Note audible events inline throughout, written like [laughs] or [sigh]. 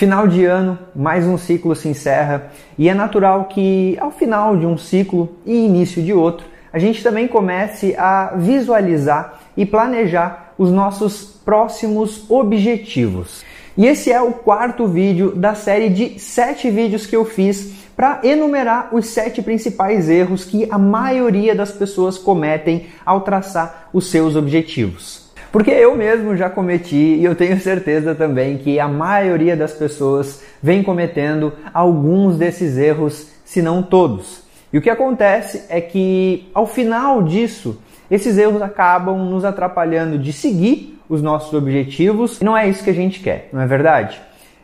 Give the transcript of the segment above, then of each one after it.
Final de ano, mais um ciclo se encerra e é natural que ao final de um ciclo e início de outro, a gente também comece a visualizar e planejar os nossos próximos objetivos. E esse é o quarto vídeo da série de sete vídeos que eu fiz para enumerar os sete principais erros que a maioria das pessoas cometem ao traçar os seus objetivos. Porque eu mesmo já cometi e eu tenho certeza também que a maioria das pessoas vem cometendo alguns desses erros, se não todos. E o que acontece é que ao final disso, esses erros acabam nos atrapalhando de seguir os nossos objetivos e não é isso que a gente quer, não é verdade?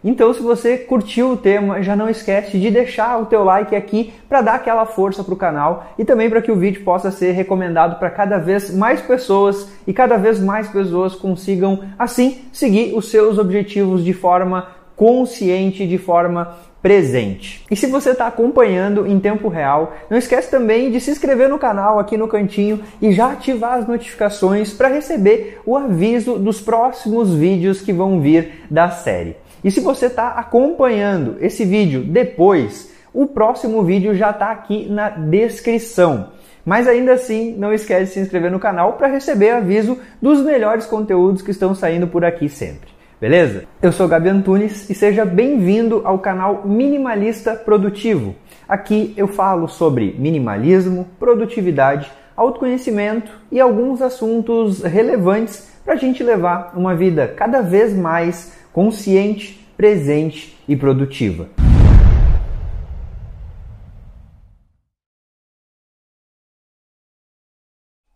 Então, se você curtiu o tema, já não esquece de deixar o teu like aqui para dar aquela força para o canal e também para que o vídeo possa ser recomendado para cada vez mais pessoas e cada vez mais pessoas consigam assim seguir os seus objetivos de forma consciente, de forma presente. E se você está acompanhando em tempo real, não esquece também de se inscrever no canal aqui no cantinho e já ativar as notificações para receber o aviso dos próximos vídeos que vão vir da série. E se você está acompanhando esse vídeo depois, o próximo vídeo já está aqui na descrição. Mas ainda assim, não esquece de se inscrever no canal para receber aviso dos melhores conteúdos que estão saindo por aqui sempre. Beleza? Eu sou Gabi Antunes e seja bem-vindo ao canal Minimalista Produtivo. Aqui eu falo sobre minimalismo, produtividade, autoconhecimento e alguns assuntos relevantes para a gente levar uma vida cada vez mais consciente, presente e produtiva.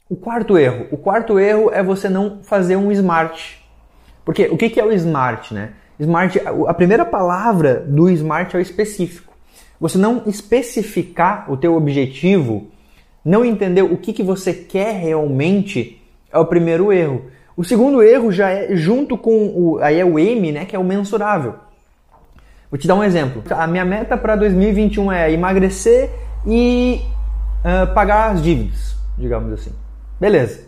O quarto erro. O quarto erro é você não fazer um smart. Porque o que é o smart, né? Smart, a primeira palavra do smart é o específico. Você não especificar o teu objetivo, não entender o que, que você quer realmente, é o primeiro erro. O segundo erro já é junto com o aí é o M, né, que é o mensurável. Vou te dar um exemplo. A minha meta para 2021 é emagrecer e uh, pagar as dívidas, digamos assim. Beleza.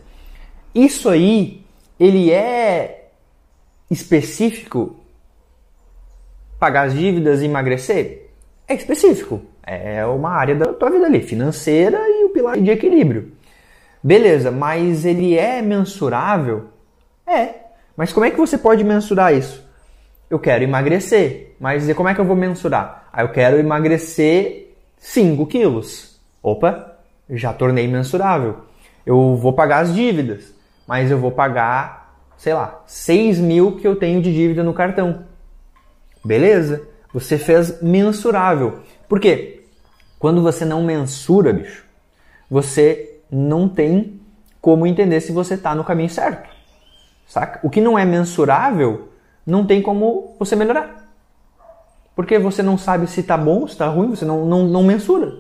Isso aí, ele é específico? Pagar as dívidas e emagrecer? É específico. É uma área da tua vida ali, financeira e o pilar de equilíbrio. Beleza, mas ele é mensurável? É. Mas como é que você pode mensurar isso? Eu quero emagrecer. Mas como é que eu vou mensurar? Ah, eu quero emagrecer 5 quilos. Opa, já tornei mensurável. Eu vou pagar as dívidas, mas eu vou pagar, sei lá, 6 mil que eu tenho de dívida no cartão. Beleza? Você fez mensurável. Por quê? Quando você não mensura, bicho, você não tem como entender se você está no caminho certo. Saca? O que não é mensurável, não tem como você melhorar. Porque você não sabe se está bom, se está ruim, você não, não, não mensura.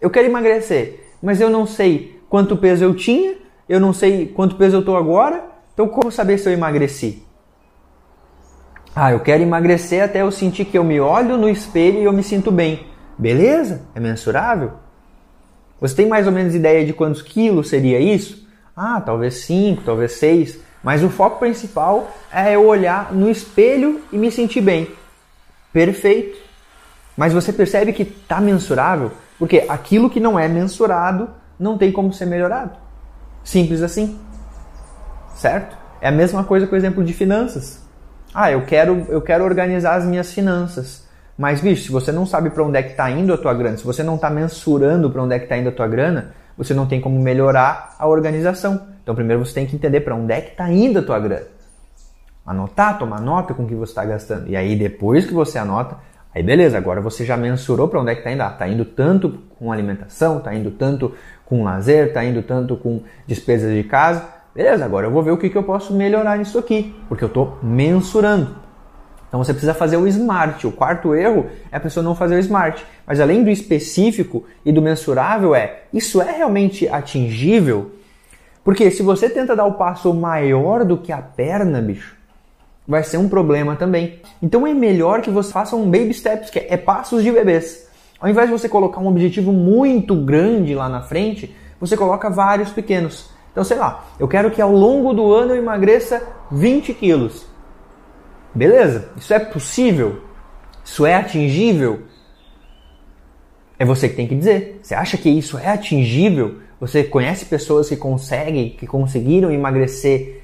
Eu quero emagrecer, mas eu não sei quanto peso eu tinha, eu não sei quanto peso eu estou agora, então como saber se eu emagreci? Ah, eu quero emagrecer até eu sentir que eu me olho no espelho e eu me sinto bem. Beleza? É mensurável? Você tem mais ou menos ideia de quantos quilos seria isso? Ah, talvez 5, talvez 6. Mas o foco principal é eu olhar no espelho e me sentir bem. Perfeito. Mas você percebe que está mensurável? Porque aquilo que não é mensurado não tem como ser melhorado. Simples assim. Certo? É a mesma coisa com o exemplo de finanças. Ah, eu quero, eu quero organizar as minhas finanças. Mas, bicho, se você não sabe para onde é que está indo a tua grana, se você não está mensurando para onde é que está indo a tua grana, você não tem como melhorar a organização. Então, primeiro você tem que entender para onde é que está indo a tua grana. Anotar, tomar nota com o que você está gastando. E aí, depois que você anota, aí beleza, agora você já mensurou para onde é que está indo. Está ah, indo tanto com alimentação, está indo tanto com lazer, está indo tanto com despesas de casa. Beleza, agora eu vou ver o que, que eu posso melhorar nisso aqui, porque eu estou mensurando. Então você precisa fazer o smart. O quarto erro é a pessoa não fazer o smart. Mas além do específico e do mensurável é, isso é realmente atingível? Porque se você tenta dar o passo maior do que a perna, bicho, vai ser um problema também. Então é melhor que você faça um baby steps, que é passos de bebês. Ao invés de você colocar um objetivo muito grande lá na frente, você coloca vários pequenos. Então, sei lá, eu quero que ao longo do ano eu emagreça 20 quilos. Beleza, isso é possível? Isso é atingível? É você que tem que dizer. Você acha que isso é atingível? Você conhece pessoas que conseguem, que conseguiram emagrecer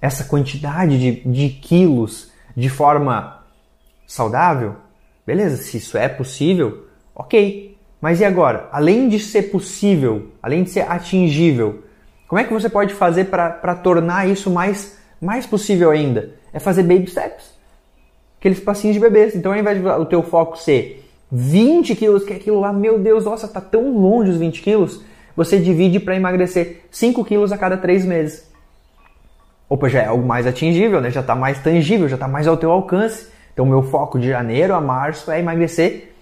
essa quantidade de, de quilos de forma saudável? Beleza, se isso é possível, ok. Mas e agora? Além de ser possível, além de ser atingível, como é que você pode fazer para tornar isso mais, mais possível ainda? É fazer baby steps. Aqueles passinhos de bebês. Então, ao invés de o teu foco ser 20 quilos, que é aquilo lá, meu Deus, nossa, tá tão longe os 20 quilos, você divide para emagrecer 5 quilos a cada 3 meses. Opa, já é algo mais atingível, né? já está mais tangível, já está mais ao teu alcance. Então, meu foco de janeiro a março é emagrecer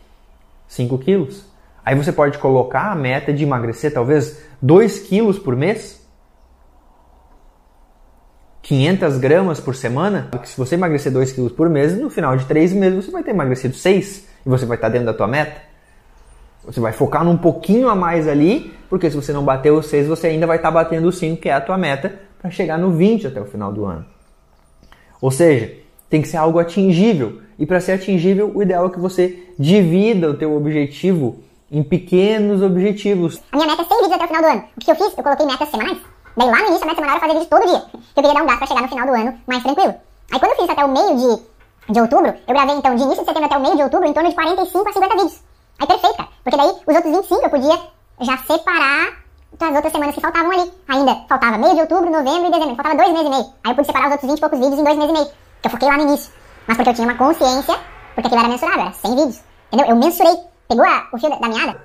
5 quilos. Aí você pode colocar a meta de emagrecer talvez 2 quilos por mês. 500 gramas por semana, porque se você emagrecer 2 quilos por mês, no final de 3 meses você vai ter emagrecido 6 e você vai estar dentro da tua meta. Você vai focar num pouquinho a mais ali, porque se você não bater os 6, você ainda vai estar batendo o 5, que é a tua meta, para chegar no 20 até o final do ano. Ou seja, tem que ser algo atingível. E para ser atingível, o ideal é que você divida o teu objetivo em pequenos objetivos. A minha meta é 100 vídeos até o final do ano. O que eu fiz? Eu coloquei metas semanais. Daí lá no início a meta semanal era fazer vídeo todo dia. Que eu queria dar um gás para chegar no final do ano mais tranquilo. Aí quando eu fiz até o meio de, de outubro, eu gravei então de início de setembro até o meio de outubro em torno de 45 a 50 vídeos. Aí perfeito, cara. Porque daí os outros 25 eu podia já separar das outras semanas que faltavam ali. Ainda faltava meio de outubro, novembro e dezembro. Faltava dois meses e meio. Aí eu pude separar os outros 20 e poucos vídeos em dois meses e meio. Que eu foquei lá no início. Mas porque eu tinha uma consciência, porque aquilo era mensurável, era 100 vídeos. Entendeu? Eu mensurei. Pegou a, o fio da, da meada.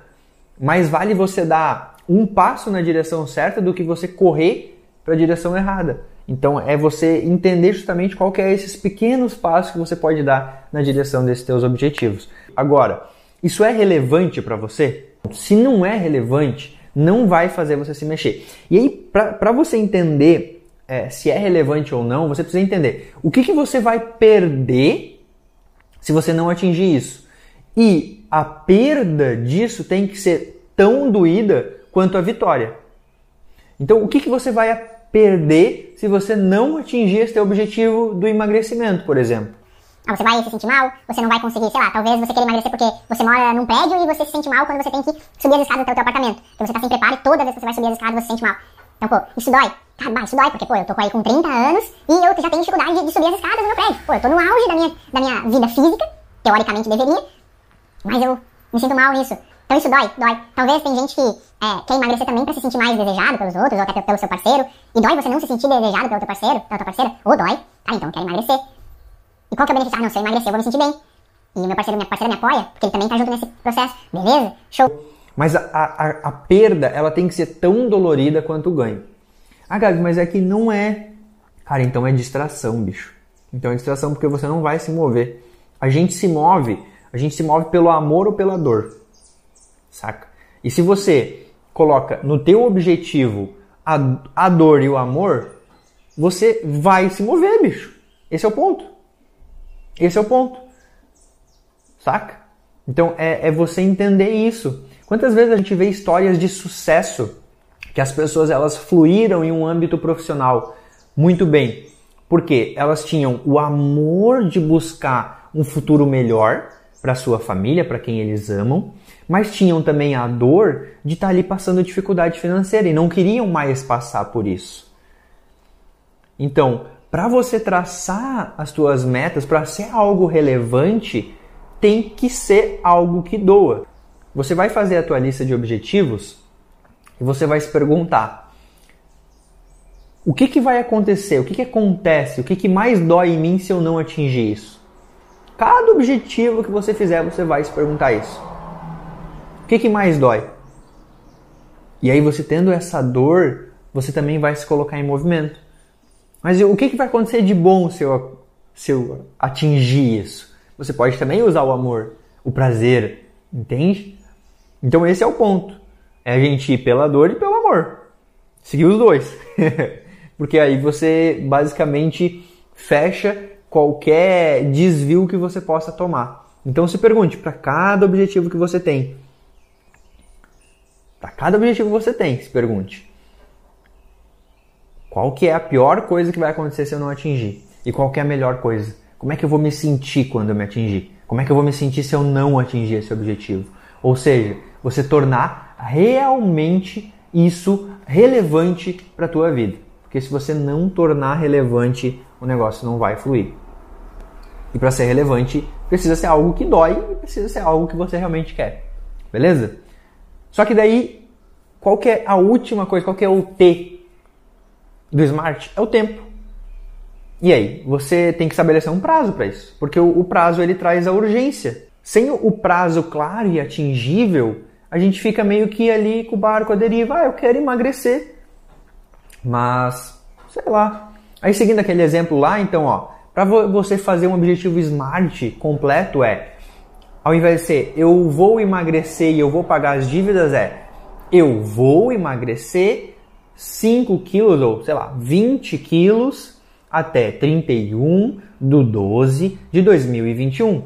Mais vale você dar um passo na direção certa do que você correr para a direção errada. Então é você entender justamente qual que é esses pequenos passos que você pode dar na direção desses teus objetivos. Agora, isso é relevante para você? Se não é relevante, não vai fazer você se mexer. E aí, para você entender é, se é relevante ou não, você precisa entender o que, que você vai perder se você não atingir isso. E a perda disso tem que ser tão doída quanto a vitória. Então, o que, que você vai perder se você não atingir esse objetivo do emagrecimento, por exemplo? Ah, você vai se sentir mal, você não vai conseguir, sei lá, talvez você queira emagrecer porque você mora num prédio e você se sente mal quando você tem que subir as escadas até o teu apartamento. Então você tá sem preparo e toda vez que você vai subir as escadas você se sente mal. Então, pô, isso dói. Cara, bah, isso dói, porque, pô, eu tô aí com 30 anos e eu já tenho dificuldade de, subir as escadas no meu prédio. Pô, eu tô no auge da minha, da minha vida física, teoricamente deveria, mas eu me sinto mal nisso. Então isso dói, dói. Talvez tem gente que é, quer emagrecer também pra se sentir mais desejado pelos outros, ou até pelo seu parceiro. E dói você não se sentir desejado pelo teu parceiro, pela tua parceira. Ou dói. Tá, então eu quero emagrecer. Qual que é o benefício? Ah, não, se eu emagrecer eu vou me sentir bem. E meu parceiro, minha parceira me apoia, porque ele também tá junto nesse processo. Beleza? Show. Mas a, a, a perda, ela tem que ser tão dolorida quanto o ganho. Ah, Gabi, mas é que não é. Cara, então é distração, bicho. Então é distração porque você não vai se mover. A gente se move, a gente se move pelo amor ou pela dor saca? E se você coloca no teu objetivo a, a dor e o amor, você vai se mover, bicho. Esse é o ponto. Esse é o ponto. Saca? Então é, é você entender isso. Quantas vezes a gente vê histórias de sucesso que as pessoas elas fluíram em um âmbito profissional muito bem, porque elas tinham o amor de buscar um futuro melhor para sua família, para quem eles amam, mas tinham também a dor de estar tá ali passando dificuldade financeira e não queriam mais passar por isso. Então, para você traçar as suas metas, para ser algo relevante, tem que ser algo que doa. Você vai fazer a tua lista de objetivos e você vai se perguntar: o que, que vai acontecer? O que, que acontece? O que, que mais dói em mim se eu não atingir isso? Cada objetivo que você fizer, você vai se perguntar isso. O que, que mais dói? E aí você tendo essa dor, você também vai se colocar em movimento. Mas o que, que vai acontecer de bom se eu, se eu atingir isso? Você pode também usar o amor, o prazer, entende? Então esse é o ponto. É a gente ir pela dor e pelo amor. Seguir os dois. [laughs] Porque aí você basicamente fecha qualquer desvio que você possa tomar. Então se pergunte para cada objetivo que você tem. Para cada objetivo que você tem, se pergunte. Qual que é a pior coisa que vai acontecer se eu não atingir? E qual que é a melhor coisa? Como é que eu vou me sentir quando eu me atingir? Como é que eu vou me sentir se eu não atingir esse objetivo? Ou seja, você tornar realmente isso relevante para a tua vida. Porque se você não tornar relevante, o negócio não vai fluir. E para ser relevante, precisa ser algo que dói e precisa ser algo que você realmente quer. Beleza? Só que daí, qual que é a última coisa, qual que é o T do Smart? É o tempo. E aí, você tem que estabelecer um prazo para isso, porque o, o prazo ele traz a urgência. Sem o prazo claro e atingível, a gente fica meio que ali com o barco à deriva. Ah, eu quero emagrecer. Mas, sei lá. Aí seguindo aquele exemplo lá, então, ó, para você fazer um objetivo SMART completo é, ao invés de ser eu vou emagrecer e eu vou pagar as dívidas, é eu vou emagrecer 5 quilos ou, sei lá, 20 quilos até 31 do 12 de 2021.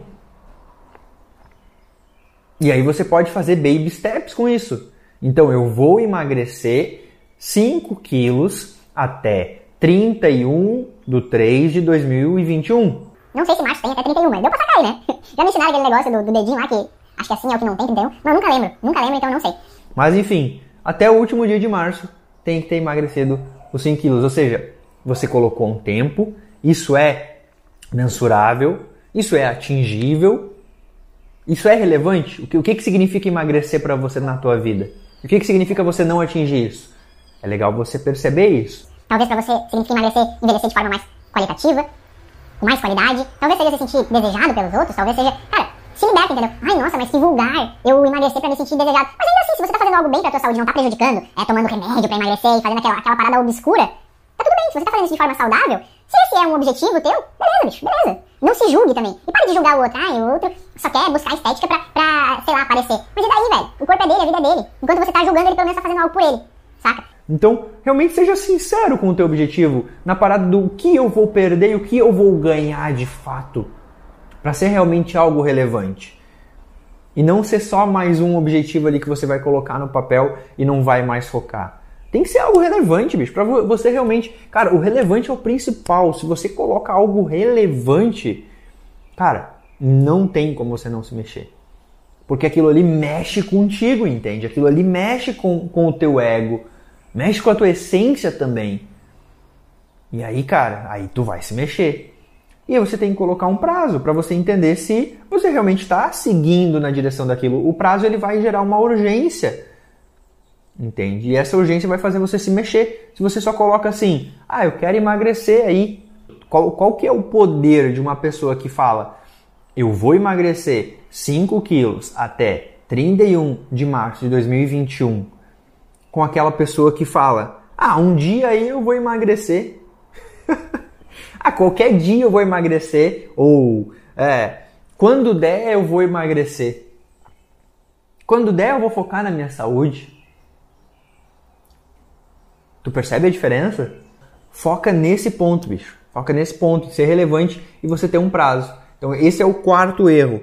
E aí você pode fazer baby steps com isso. Então eu vou emagrecer 5 quilos até 31 de 3 de 2021. Não sei se março tem até 31, mas deu pra sacar aí, né? [laughs] Já me ensinaram aquele negócio do, do dedinho lá, que acho que assim é o que não tem 31, mas eu nunca lembro. Nunca lembro, então eu não sei. Mas enfim, até o último dia de março tem que ter emagrecido os 5 quilos. Ou seja, você colocou um tempo, isso é mensurável, isso é atingível, isso é relevante. O que, o que, que significa emagrecer para você na tua vida? O que, que significa você não atingir isso? É legal você perceber isso. Talvez para você signifique emagrecer, envelhecer de forma mais qualitativa, com mais qualidade. Talvez seja se sentir desejado pelos outros. Talvez seja, cara, se liberta, entendeu? Ai, nossa, mas que vulgar eu emagrecer pra me sentir desejado. Mas ainda assim, se você tá fazendo algo bem pra tua saúde, não tá prejudicando, é tomando remédio pra emagrecer e fazendo aquela, aquela parada obscura, tá tudo bem. Se você tá fazendo isso de forma saudável, se esse é um objetivo teu, beleza, bicho, beleza. Não se julgue também. E para de julgar o outro. Ai, o outro só quer buscar estética pra, pra, sei lá, aparecer. Mas e daí, velho? O corpo é dele, a vida é dele. Enquanto você tá julgando, ele pelo menos tá fazendo algo por ele. Saca? Então, realmente seja sincero com o teu objetivo, na parada do que eu vou perder e o que eu vou ganhar de fato, para ser realmente algo relevante. E não ser só mais um objetivo ali que você vai colocar no papel e não vai mais focar. Tem que ser algo relevante, bicho, para você realmente, cara, o relevante é o principal. Se você coloca algo relevante, cara, não tem como você não se mexer. Porque aquilo ali mexe contigo, entende? Aquilo ali mexe com, com o teu ego, Mexe com a tua essência também. E aí, cara, aí tu vai se mexer. E aí você tem que colocar um prazo para você entender se você realmente está seguindo na direção daquilo. O prazo ele vai gerar uma urgência. Entende? E essa urgência vai fazer você se mexer. Se você só coloca assim, ah, eu quero emagrecer aí. Qual, qual que é o poder de uma pessoa que fala, eu vou emagrecer 5 quilos até 31 de março de 2021 com aquela pessoa que fala: Ah, um dia aí eu vou emagrecer. [laughs] ah, qualquer dia eu vou emagrecer. Ou, é, quando der eu vou emagrecer. Quando der eu vou focar na minha saúde. Tu percebe a diferença? Foca nesse ponto, bicho. Foca nesse ponto, ser relevante e você ter um prazo. Então, esse é o quarto erro.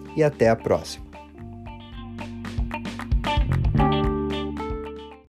e até a próxima.